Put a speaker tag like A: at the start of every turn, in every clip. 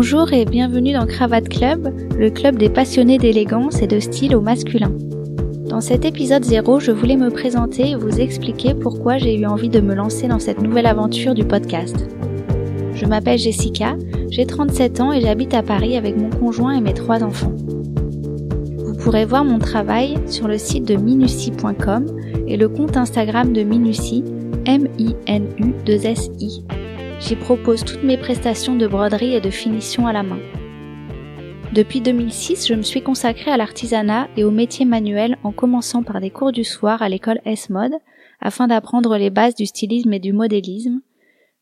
A: Bonjour et bienvenue dans Cravate Club, le club des passionnés d'élégance et de style au masculin. Dans cet épisode 0, je voulais me présenter et vous expliquer pourquoi j'ai eu envie de me lancer dans cette nouvelle aventure du podcast. Je m'appelle Jessica, j'ai 37 ans et j'habite à Paris avec mon conjoint et mes trois enfants. Vous pourrez voir mon travail sur le site de minucie.com et le compte Instagram de Minucie, M-I-N-U-2-S-I. J'y propose toutes mes prestations de broderie et de finition à la main. Depuis 2006, je me suis consacrée à l'artisanat et aux métiers manuels en commençant par des cours du soir à l'école S-Mode afin d'apprendre les bases du stylisme et du modélisme.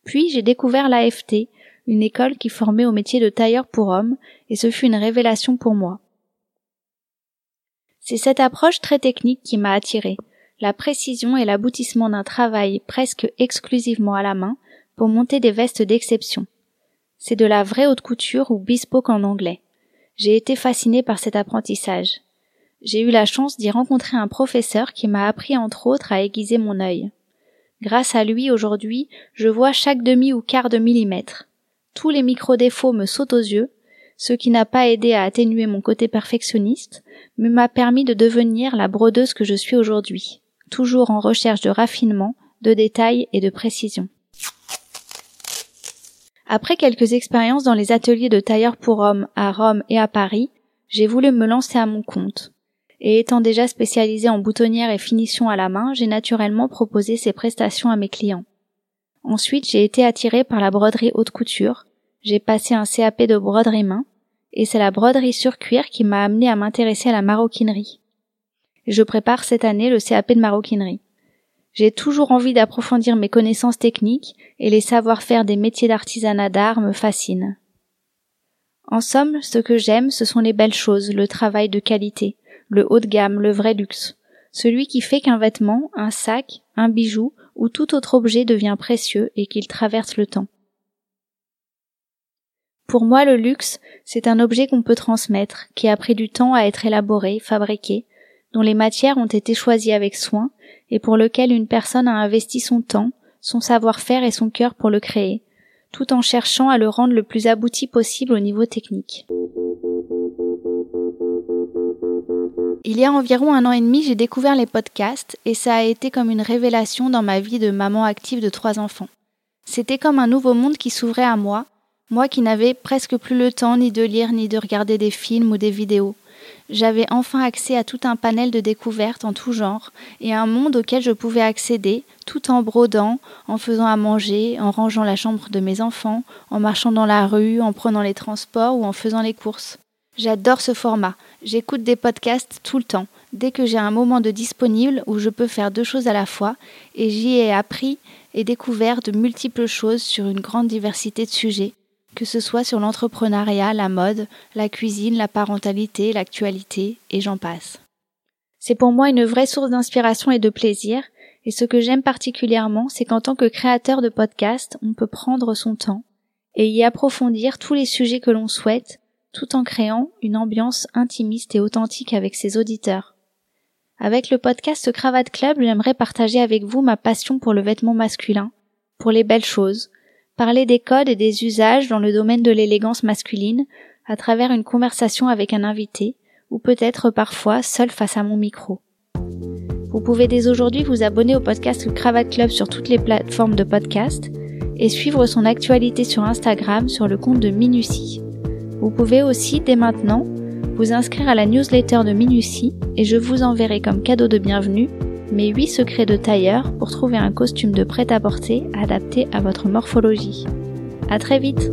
A: Puis j'ai découvert l'AFT, une école qui formait au métier de tailleur pour hommes, et ce fut une révélation pour moi. C'est cette approche très technique qui m'a attirée, la précision et l'aboutissement d'un travail presque exclusivement à la main pour monter des vestes d'exception. C'est de la vraie haute couture ou bespoke en anglais. J'ai été fascinée par cet apprentissage. J'ai eu la chance d'y rencontrer un professeur qui m'a appris entre autres à aiguiser mon œil. Grâce à lui aujourd'hui, je vois chaque demi ou quart de millimètre. Tous les micro-défauts me sautent aux yeux, ce qui n'a pas aidé à atténuer mon côté perfectionniste, mais m'a permis de devenir la brodeuse que je suis aujourd'hui, toujours en recherche de raffinement, de détails et de précision. Après quelques expériences dans les ateliers de tailleurs pour hommes à Rome et à Paris, j'ai voulu me lancer à mon compte. Et étant déjà spécialisée en boutonnière et finition à la main, j'ai naturellement proposé ces prestations à mes clients. Ensuite, j'ai été attirée par la broderie haute couture. J'ai passé un CAP de broderie main, et c'est la broderie sur cuir qui m'a amené à m'intéresser à la maroquinerie. Je prépare cette année le CAP de maroquinerie. J'ai toujours envie d'approfondir mes connaissances techniques et les savoir-faire des métiers d'artisanat d'art me fascinent. En somme, ce que j'aime, ce sont les belles choses, le travail de qualité, le haut de gamme, le vrai luxe, celui qui fait qu'un vêtement, un sac, un bijou ou tout autre objet devient précieux et qu'il traverse le temps. Pour moi, le luxe, c'est un objet qu'on peut transmettre, qui a pris du temps à être élaboré, fabriqué, dont les matières ont été choisies avec soin, et pour lequel une personne a investi son temps, son savoir-faire et son cœur pour le créer, tout en cherchant à le rendre le plus abouti possible au niveau technique. Il y a environ un an et demi, j'ai découvert les podcasts et ça a été comme une révélation dans ma vie de maman active de trois enfants. C'était comme un nouveau monde qui s'ouvrait à moi, moi qui n'avais presque plus le temps ni de lire ni de regarder des films ou des vidéos j'avais enfin accès à tout un panel de découvertes en tout genre et un monde auquel je pouvais accéder tout en brodant, en faisant à manger, en rangeant la chambre de mes enfants, en marchant dans la rue, en prenant les transports ou en faisant les courses. J'adore ce format. J'écoute des podcasts tout le temps, dès que j'ai un moment de disponible où je peux faire deux choses à la fois, et j'y ai appris et découvert de multiples choses sur une grande diversité de sujets, que ce soit sur l'entrepreneuriat, la mode, la cuisine, la parentalité, l'actualité, et j'en passe. C'est pour moi une vraie source d'inspiration et de plaisir, et ce que j'aime particulièrement, c'est qu'en tant que créateur de podcast, on peut prendre son temps et y approfondir tous les sujets que l'on souhaite, tout en créant une ambiance intimiste et authentique avec ses auditeurs. Avec le podcast Cravate Club, j'aimerais partager avec vous ma passion pour le vêtement masculin, pour les belles choses, parler des codes et des usages dans le domaine de l'élégance masculine à travers une conversation avec un invité, ou peut-être parfois seul face à mon micro. Vous pouvez dès aujourd'hui vous abonner au podcast Cravate Club sur toutes les plateformes de podcast et suivre son actualité sur Instagram sur le compte de Minucie. Vous pouvez aussi dès maintenant vous inscrire à la newsletter de Minucie et je vous enverrai comme cadeau de bienvenue mes 8 secrets de tailleur pour trouver un costume de prêt-à-porter adapté à votre morphologie. À très vite!